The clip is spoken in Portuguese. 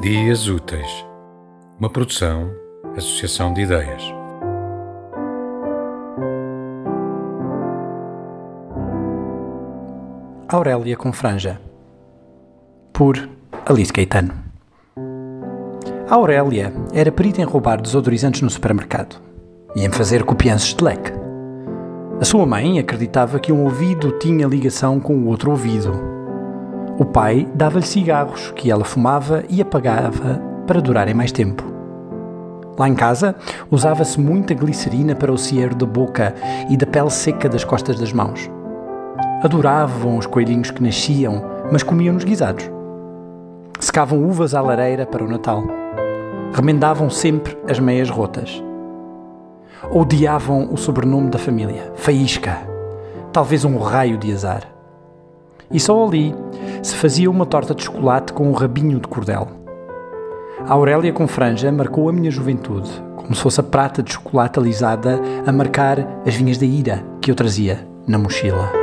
Dias Úteis, uma produção, associação de ideias. Aurélia com franja, por Alice Caetano. A Aurélia era perita em roubar desodorizantes no supermercado e em fazer copianças de leque. A sua mãe acreditava que um ouvido tinha ligação com o outro ouvido. O pai dava-lhe cigarros que ela fumava e apagava para durarem mais tempo. Lá em casa, usava-se muita glicerina para o cieiro da boca e da pele seca das costas das mãos. Adoravam os coelhinhos que nasciam, mas comiam-nos guisados. Secavam uvas à lareira para o Natal. Remendavam sempre as meias rotas. Odiavam o sobrenome da família, Faísca, talvez um raio de azar. E só ali se fazia uma torta de chocolate com um rabinho de cordel. A Aurélia com franja marcou a minha juventude, como se fosse a prata de chocolate alisada a marcar as vinhas da ira que eu trazia na mochila.